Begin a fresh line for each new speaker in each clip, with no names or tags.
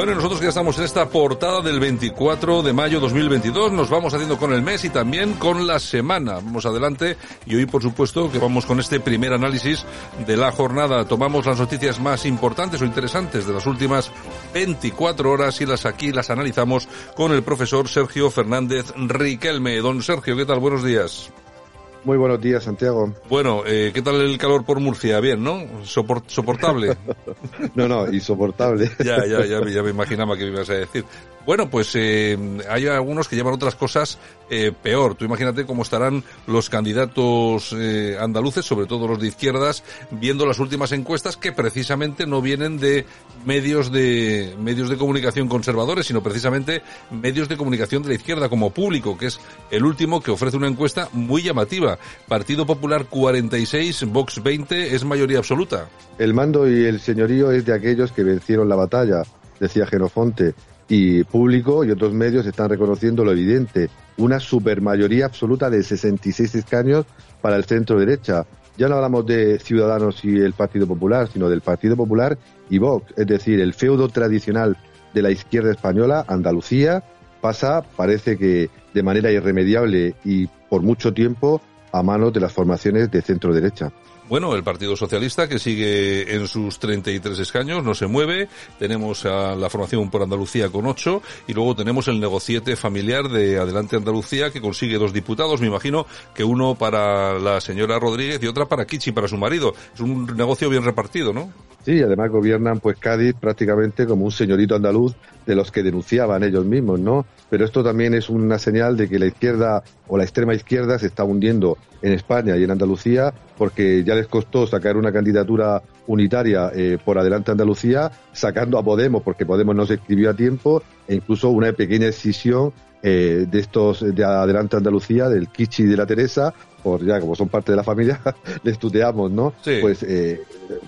Bueno, nosotros ya estamos en esta portada del 24 de mayo 2022. Nos vamos haciendo con el mes y también con la semana. Vamos adelante y hoy, por supuesto, que vamos con este primer análisis de la jornada. Tomamos las noticias más importantes o interesantes de las últimas 24 horas y las aquí las analizamos con el profesor Sergio Fernández Riquelme. Don Sergio, ¿qué tal? Buenos días.
Muy buenos días, Santiago.
Bueno, eh, ¿qué tal el calor por Murcia? Bien, ¿no? soportable.
no, no, insoportable.
ya, ya, ya, ya me imaginaba que me ibas a decir. Bueno, pues eh, hay algunos que llevan otras cosas eh, peor. Tú imagínate cómo estarán los candidatos eh, andaluces, sobre todo los de izquierdas, viendo las últimas encuestas que precisamente no vienen de medios de medios de comunicación conservadores, sino precisamente medios de comunicación de la izquierda como público, que es el último que ofrece una encuesta muy llamativa. Partido Popular 46, Vox 20 es mayoría absoluta.
El mando y el señorío es de aquellos que vencieron la batalla, decía Genofonte y público y otros medios están reconociendo lo evidente, una supermayoría absoluta de 66 escaños para el centro derecha. Ya no hablamos de Ciudadanos y el Partido Popular, sino del Partido Popular y Vox, es decir, el feudo tradicional de la izquierda española, Andalucía, pasa, parece que de manera irremediable y por mucho tiempo, a manos de las formaciones de centro derecha.
Bueno, el Partido Socialista que sigue en sus 33 escaños, no se mueve. Tenemos a la formación por Andalucía con 8 y luego tenemos el negociete familiar de Adelante Andalucía que consigue dos diputados. Me imagino que uno para la señora Rodríguez y otra para Kichi, para su marido. Es un negocio bien repartido, ¿no?
Sí, además gobiernan pues Cádiz prácticamente como un señorito andaluz de los que denunciaban ellos mismos, ¿no? Pero esto también es una señal de que la izquierda o la extrema izquierda se está hundiendo en España y en Andalucía porque ya les costó sacar una candidatura unitaria eh, por adelante Andalucía, sacando a Podemos porque Podemos no se escribió a tiempo e incluso una pequeña decisión eh, de estos de adelante Andalucía, del Kichi y de la Teresa, por ya como son parte de la familia, les tuteamos, ¿no? Pues eh,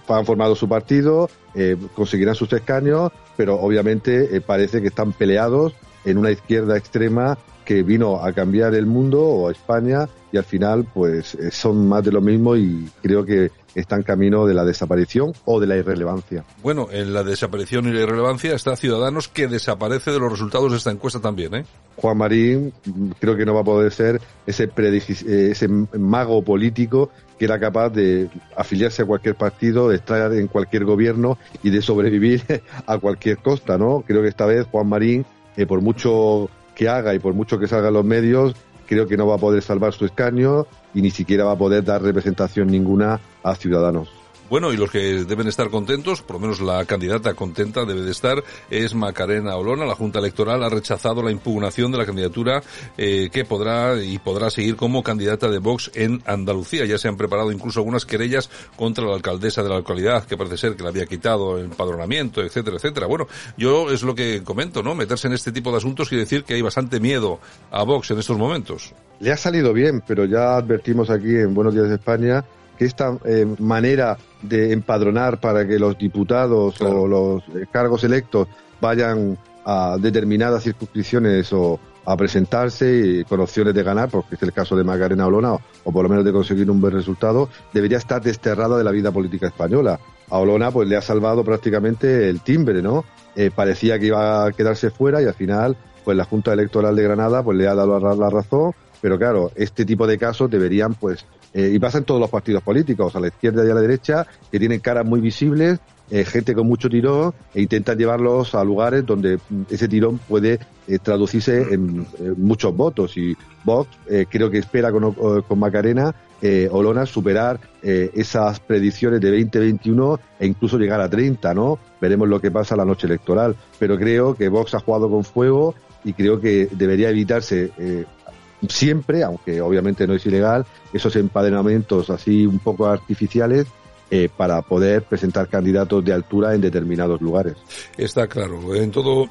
han formado su partido, eh, conseguirán sus escaños, pero obviamente eh, parece que están peleados en una izquierda extrema que vino a cambiar el mundo o a España y al final pues eh, son más de lo mismo y creo que están camino de la desaparición o de la irrelevancia.
Bueno, en la desaparición y la irrelevancia está Ciudadanos que desaparece de los resultados de esta encuesta también, ¿eh?
Juan Marín creo que no va a poder ser ese, eh, ese mago político que era capaz de afiliarse a cualquier partido, de estar en cualquier gobierno y de sobrevivir a cualquier costa, ¿no? Creo que esta vez Juan Marín, eh, por mucho que haga y por mucho que salgan los medios, creo que no va a poder salvar su escaño y ni siquiera va a poder dar representación ninguna a Ciudadanos.
Bueno, y los que deben estar contentos, por lo menos la candidata contenta debe de estar, es Macarena Olona. La Junta Electoral ha rechazado la impugnación de la candidatura eh, que podrá y podrá seguir como candidata de Vox en Andalucía. Ya se han preparado incluso algunas querellas contra la alcaldesa de la localidad, que parece ser que le había quitado el empadronamiento, etcétera, etcétera. Bueno, yo es lo que comento, ¿no? Meterse en este tipo de asuntos y decir que hay bastante miedo a Vox en estos momentos.
Le ha salido bien, pero ya advertimos aquí en Buenos Días de España que esta eh, manera de empadronar para que los diputados o los eh, cargos electos vayan a determinadas circunscripciones o a presentarse con opciones de ganar, porque es el caso de Macarena Olona, o, por lo menos de conseguir un buen resultado, debería estar desterrada de la vida política española. A Olona pues le ha salvado prácticamente el timbre, ¿no? Eh, parecía que iba a quedarse fuera y al final pues la Junta Electoral de Granada pues le ha dado la razón, pero claro, este tipo de casos deberían pues eh, y pasa en todos los partidos políticos, a la izquierda y a la derecha, que tienen caras muy visibles, eh, gente con mucho tirón, e intentan llevarlos a lugares donde ese tirón puede eh, traducirse en muchos votos. Y Vox creo que espera con, con Macarena eh, Olona superar eh, esas predicciones de 2021 e incluso llegar a 30, ¿no? Veremos lo que pasa la noche electoral. Pero creo que Vox ha jugado con fuego y creo que debería evitarse eh, siempre, aunque obviamente no es ilegal, esos empadronamientos así un poco artificiales eh, para poder presentar candidatos de altura en determinados lugares.
Está claro. En todo,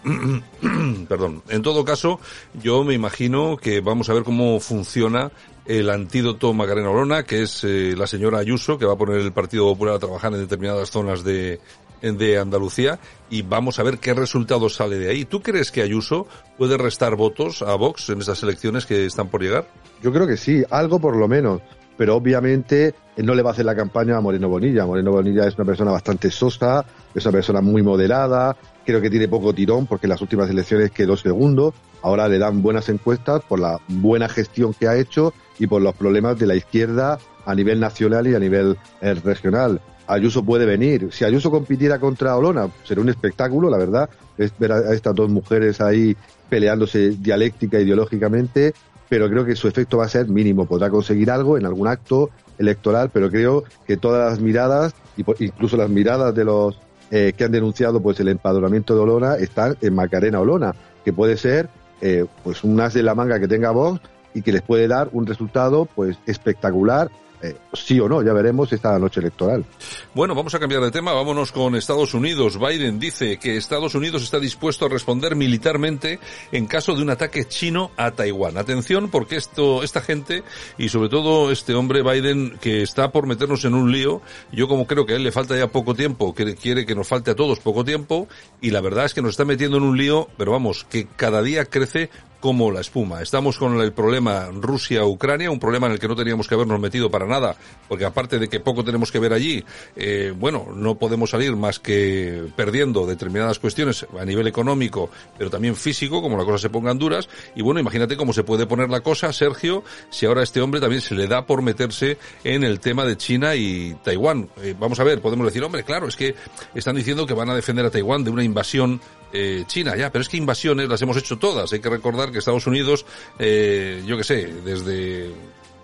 perdón, en todo caso, yo me imagino que vamos a ver cómo funciona el antídoto Macarena Olona, que es eh, la señora Ayuso, que va a poner el Partido Popular a trabajar en determinadas zonas de, de Andalucía y vamos a ver qué resultado sale de ahí. ¿Tú crees que Ayuso puede restar votos a Vox en esas elecciones que están por llegar?
Yo creo que sí, algo por lo menos pero obviamente no le va a hacer la campaña a Moreno Bonilla. Moreno Bonilla es una persona bastante sosa, es una persona muy moderada, creo que tiene poco tirón porque en las últimas elecciones quedó segundo, ahora le dan buenas encuestas por la buena gestión que ha hecho y por los problemas de la izquierda a nivel nacional y a nivel eh, regional. Ayuso puede venir. Si Ayuso compitiera contra Olona, sería un espectáculo, la verdad, es ver a estas dos mujeres ahí peleándose dialéctica, ideológicamente, pero creo que su efecto va a ser mínimo. Podrá conseguir algo en algún acto electoral, pero creo que todas las miradas, incluso las miradas de los eh, que han denunciado pues el empadronamiento de Olona, están en Macarena Olona, que puede ser eh, pues un as de la manga que tenga Vox y que les puede dar un resultado pues espectacular eh, sí o no, ya veremos esta noche electoral.
Bueno, vamos a cambiar de tema, vámonos con Estados Unidos. Biden dice que Estados Unidos está dispuesto a responder militarmente en caso de un ataque chino a Taiwán. Atención, porque esto, esta gente y sobre todo este hombre Biden que está por meternos en un lío, yo como creo que a él le falta ya poco tiempo, que quiere que nos falte a todos poco tiempo, y la verdad es que nos está metiendo en un lío, pero vamos, que cada día crece como la espuma. Estamos con el problema Rusia-Ucrania, un problema en el que no teníamos que habernos metido para nada, porque aparte de que poco tenemos que ver allí, eh, bueno, no podemos salir más que perdiendo determinadas cuestiones a nivel económico, pero también físico, como la cosa se ponga en duras. Y bueno, imagínate cómo se puede poner la cosa, Sergio, si ahora este hombre también se le da por meterse en el tema de China y Taiwán. Eh, vamos a ver, podemos decir, hombre, claro, es que están diciendo que van a defender a Taiwán de una invasión eh, China, ya, pero es que invasiones las hemos hecho todas. Hay que recordar que Estados Unidos, eh, yo que sé, desde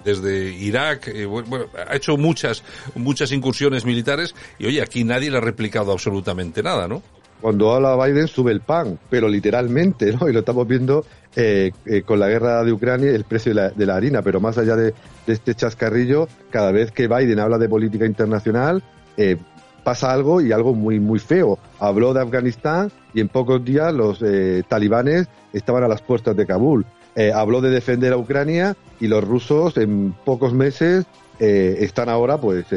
desde Irak, eh, ha hecho muchas muchas incursiones militares y oye, aquí nadie le ha replicado absolutamente nada, ¿no?
Cuando habla Biden sube el pan, pero literalmente, ¿no? Y lo estamos viendo eh, con la guerra de Ucrania, el precio de la, de la harina, pero más allá de, de, este chascarrillo, cada vez que Biden habla de política internacional, pasa algo y algo muy, muy feo. Habló de Afganistán y en pocos días los eh, talibanes estaban a las puertas de Kabul. Eh, habló de defender a Ucrania y los rusos en pocos meses eh, están ahora pues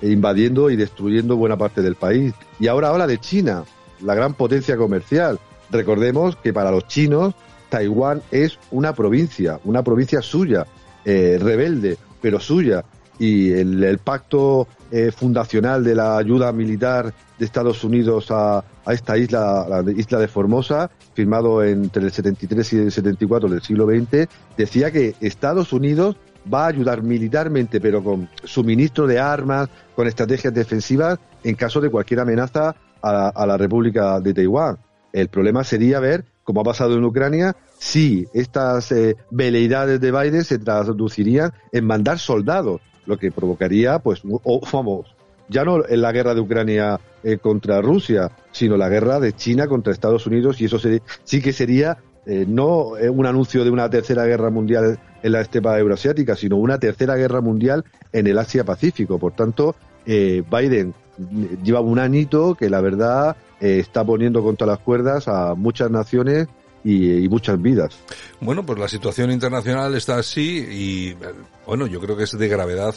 invadiendo y destruyendo buena parte del país. Y ahora habla de China, la gran potencia comercial. Recordemos que para los chinos Taiwán es una provincia, una provincia suya, rebelde, pero suya y el, pacto fundacional de la ayuda militar de Estados Unidos a, esta isla, la isla de Formosa, firmado entre el 73 y el 74 del siglo XX, decía que Estados Unidos va a ayudar militarmente, pero con suministro de armas, con estrategias defensivas, en caso de cualquier amenaza a, la República de Taiwán. El problema sería ver, como ha pasado en Ucrania, si estas eh, veleidades de Biden se traducirían en mandar soldados lo que provocaría, pues, o, vamos, ya no en la guerra de Ucrania eh, contra Rusia, sino la guerra de China contra Estados Unidos, y eso sí que sería eh, no eh, un anuncio de una tercera guerra mundial en la estepa euroasiática, sino una tercera guerra mundial en el Asia-Pacífico. Por tanto, Biden lleva un añito que la verdad está poniendo contra las cuerdas a muchas naciones y, muchas vidas.
Bueno, pues la situación internacional está así y bueno, yo creo que es de gravedad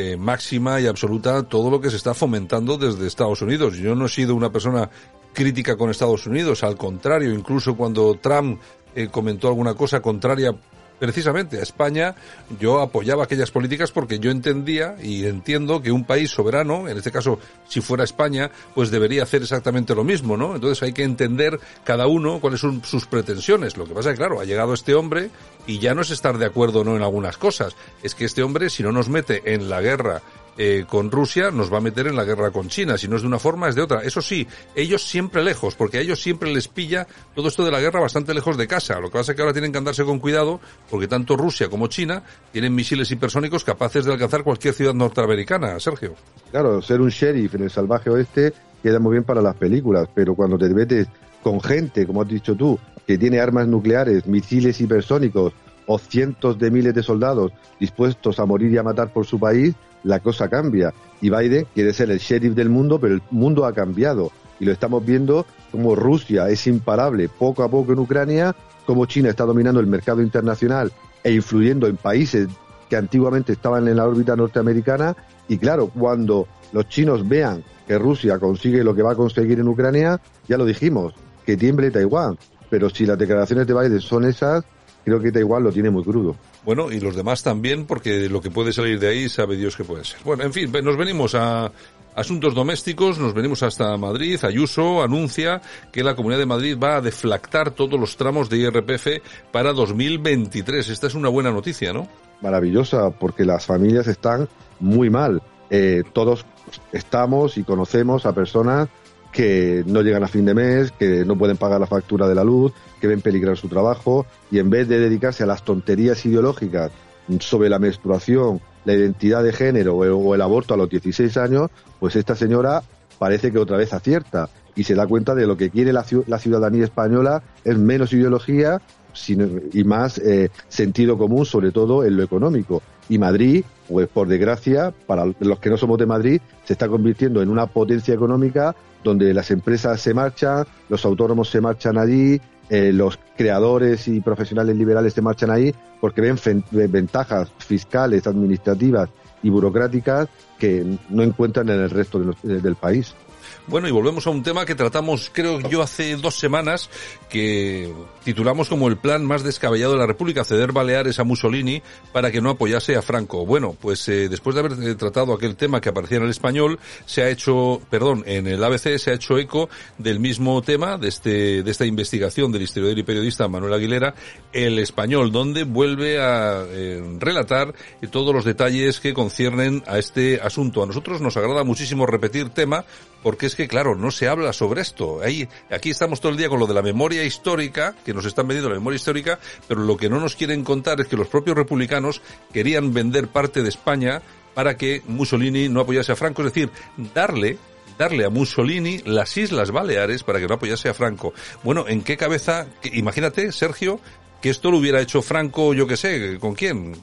eh, máxima y absoluta todo lo que se está fomentando desde Estados Unidos. Yo no he sido una persona crítica con Estados Unidos, al contrario, incluso cuando Trump eh, comentó alguna cosa contraria precisamente a España, yo apoyaba aquellas políticas porque yo entendía y entiendo que un país soberano, en este caso si fuera España, pues debería hacer exactamente lo mismo, ¿no? Entonces hay que entender cada uno cuáles son sus pretensiones. Lo que pasa es que, claro, ha llegado este hombre y ya no es estar de acuerdo no en algunas cosas. Es que este hombre, si no nos mete en la guerra eh, con Rusia, nos va a meter en la guerra con China. Si no es de una forma, es de otra. Eso sí, ellos siempre lejos, porque a ellos siempre les pilla todo esto de la guerra bastante lejos de casa. Lo que pasa es que ahora tienen que andarse con cuidado, porque tanto Rusia como China tienen misiles hipersónicos capaces de alcanzar cualquier ciudad norteamericana. Sergio.
Claro, ser un sheriff en el salvaje oeste queda muy bien para las películas, pero cuando te metes con gente, como has dicho tú, que tiene armas nucleares, misiles hipersónicos o cientos de miles de soldados dispuestos a morir y a matar por su país, la cosa cambia. Y Biden quiere ser el sheriff del mundo, pero el mundo ha cambiado. Y lo estamos viendo como Rusia es imparable poco a poco en Ucrania, como China está dominando el mercado internacional e influyendo en países que antiguamente estaban en la órbita norteamericana. Y claro, cuando los chinos vean que Rusia consigue lo que va a conseguir en Ucrania, ya lo dijimos, que tiemble Taiwán. Pero si las declaraciones de Biden son esas, creo que Taiwán lo tiene muy crudo.
Bueno, y los demás también, porque lo que puede salir de ahí sabe Dios que puede ser. Bueno, en fin, nos venimos a asuntos domésticos, nos venimos hasta Madrid. Ayuso anuncia que la Comunidad de Madrid va a deflactar todos los tramos de IRPF para 2023. Esta es una buena noticia, ¿no?
Maravillosa, porque las familias están muy mal. Eh, todos estamos y conocemos a personas que no llegan a fin de mes, que no pueden pagar la factura de la luz, que ven peligrar su trabajo y en vez de dedicarse a las tonterías ideológicas sobre la menstruación, la identidad de género o el aborto a los 16 años, pues esta señora parece que otra vez acierta y se da cuenta de lo que quiere la, ciudadanía española es menos ideología y más eh, sentido común, sobre todo en lo económico. Y Madrid, pues por desgracia, para los que no somos de Madrid, se está convirtiendo en una potencia económica donde las empresas se marchan, los autónomos se marchan allí, eh, los creadores y profesionales liberales se marchan ahí porque ven ventajas fiscales, administrativas y burocráticas que no encuentran en el resto del país.
Bueno, y volvemos a un tema que tratamos, creo yo, hace dos semanas, que titulamos como el plan más descabellado de la República, ceder Baleares a Mussolini para que no apoyase a Franco. Bueno, pues eh, después de haber eh, tratado aquel tema que aparecía en el español, se ha hecho, perdón, en el ABC se ha hecho eco del mismo tema, de este, de esta investigación del historiador y periodista Manuel Aguilera, el español, donde vuelve a eh, relatar todos los detalles que conciernen a este asunto. A nosotros nos agrada muchísimo repetir tema, porque es que, claro, no se habla sobre esto. Ahí, aquí estamos todo el día con lo de la memoria histórica, que nos están vendiendo la memoria histórica, pero lo que no nos quieren contar es que los propios republicanos querían vender parte de España para que Mussolini no apoyase a Franco, es decir, darle darle a Mussolini las Islas Baleares para que no apoyase a Franco. Bueno, ¿en qué cabeza? imagínate, Sergio, que esto lo hubiera hecho Franco, yo qué sé, ¿con quién?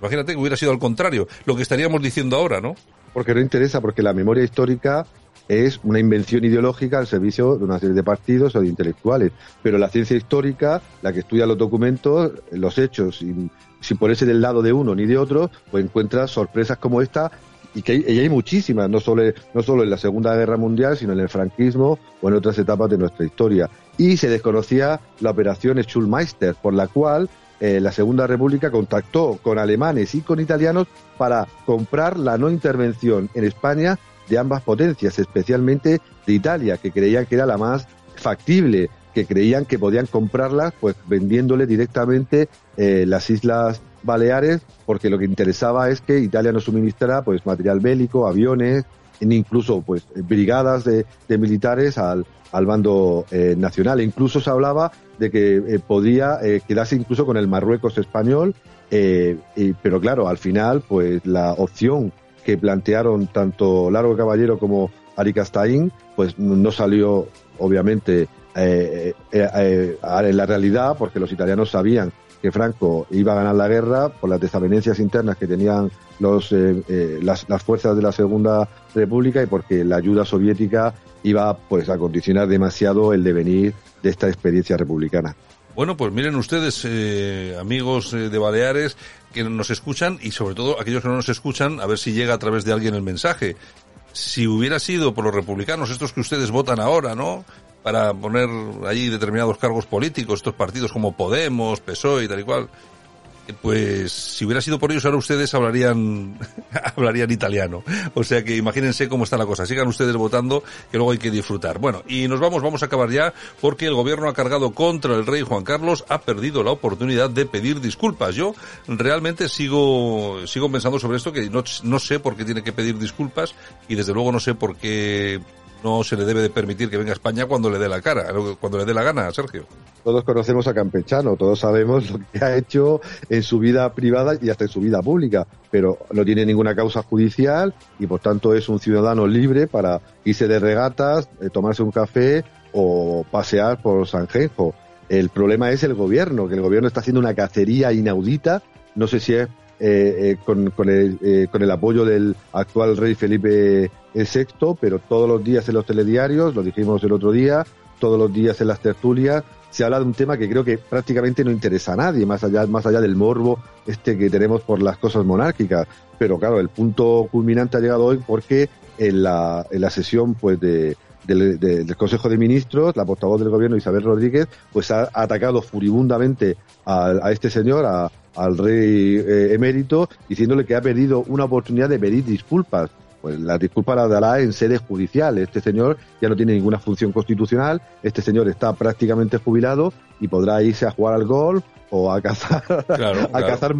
Imagínate que hubiera sido al contrario, lo que estaríamos diciendo ahora, ¿no?
Porque no interesa, porque la memoria histórica es una invención ideológica al servicio de una serie de partidos o de intelectuales. Pero la ciencia histórica, la que estudia los documentos, los hechos, sin, sin ponerse del lado de uno ni de otro, pues encuentra sorpresas como esta y que hay, hay muchísimas, no solo, no solo en la Segunda Guerra Mundial, sino en el franquismo o en otras etapas de nuestra historia. Y se desconocía la operación Schulmeister, por la cual eh, la Segunda República contactó con alemanes y con italianos para comprar la no intervención en España de ambas potencias, especialmente de Italia, que creían que era la más factible, que creían que podían comprarlas pues vendiéndole directamente eh, las islas Baleares, porque lo que interesaba es que Italia nos suministrara pues material bélico, aviones, incluso pues brigadas de, militares al, al bando eh, nacional. E incluso se hablaba de que eh, podía quedarse incluso con el Marruecos español, pero claro, al final pues la opción que plantearon tanto Largo Caballero como Ari Castaín, pues no salió obviamente eh, eh, eh, en la realidad porque los italianos sabían que Franco iba a ganar la guerra por las desavenencias internas que tenían los, las, fuerzas de la Segunda República y porque la ayuda soviética iba pues a condicionar demasiado el devenir de esta experiencia republicana.
Bueno, pues miren ustedes, amigos de Baleares, que nos escuchan y sobre todo aquellos que no nos escuchan, a ver si llega a través de alguien el mensaje. Si hubiera sido por los republicanos, estos que ustedes votan ahora, ¿no? Para poner allí determinados cargos políticos, estos partidos como Podemos, PSOE y tal y cual, pues si hubiera sido por ellos ahora ustedes hablarían hablarían italiano. O sea que imagínense cómo está la cosa. Sigan ustedes votando que luego hay que disfrutar. Bueno, y nos vamos, vamos a acabar ya porque el gobierno ha cargado contra el rey Juan Carlos, ha perdido la oportunidad de pedir disculpas. Yo realmente sigo sigo pensando sobre esto que no, no sé por qué tiene que pedir disculpas y desde luego no sé por qué no se le debe de permitir que venga a España cuando le dé la cara, cuando le dé la gana, Sergio.
Todos conocemos a Campechano, todos sabemos lo que ha hecho en su vida privada y hasta en su vida pública, pero no tiene ninguna causa judicial y por tanto es un ciudadano libre para irse de regatas, eh, tomarse un café o pasear por Sanjenjo. El problema es el gobierno, que el gobierno está haciendo una cacería inaudita, no sé si es eh, eh, con, con, el, eh, con el apoyo del actual rey Felipe VI, pero todos los días en los telediarios, lo dijimos el otro día, todos los días en las tertulias, se habla de un tema que creo que prácticamente no interesa a nadie, más allá, más allá del morbo este que tenemos por las cosas monárquicas. Pero claro, el punto culminante ha llegado hoy porque en la, en la sesión pues de, del, Consejo de Ministros, la portavoz del gobierno Isabel Rodríguez, pues ha atacado furibundamente a, a este señor, a, al rey eh, emérito diciéndole que ha perdido una oportunidad de pedir disculpas. Pues la disculpa la dará en sede judicial. Este señor ya no tiene ninguna función constitucional, este señor está prácticamente jubilado y podrá irse a jugar al golf o a cazar, claro, a cazar,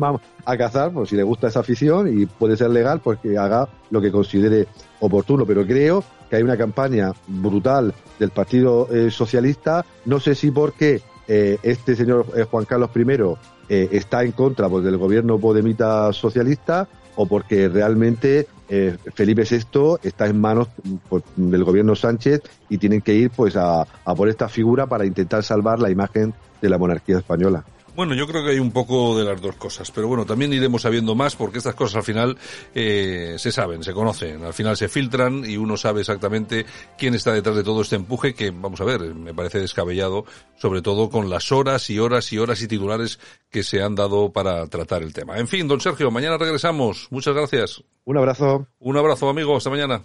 a cazar, pues si le gusta esa afición y puede ser legal, pues que haga lo que considere oportuno. Pero creo que hay una campaña brutal del Partido eh, Socialista. No sé si porque eh, este señor eh, Juan Carlos I eh, está en contra pues, del gobierno podemita socialista o porque realmente eh, Felipe VI está en manos pues, del gobierno Sánchez y tienen que ir pues a, a por esta figura para intentar salvar la imagen de la monarquía española.
Bueno, yo creo que hay un poco de las dos cosas, pero bueno, también iremos sabiendo más porque estas cosas al final eh, se saben, se conocen, al final se filtran y uno sabe exactamente quién está detrás de todo este empuje que, vamos a ver, me parece descabellado, sobre todo con las horas y horas y horas y titulares que se han dado para tratar el tema. En fin, don Sergio, mañana regresamos. Muchas gracias.
Un abrazo.
Un abrazo, amigo. Hasta mañana.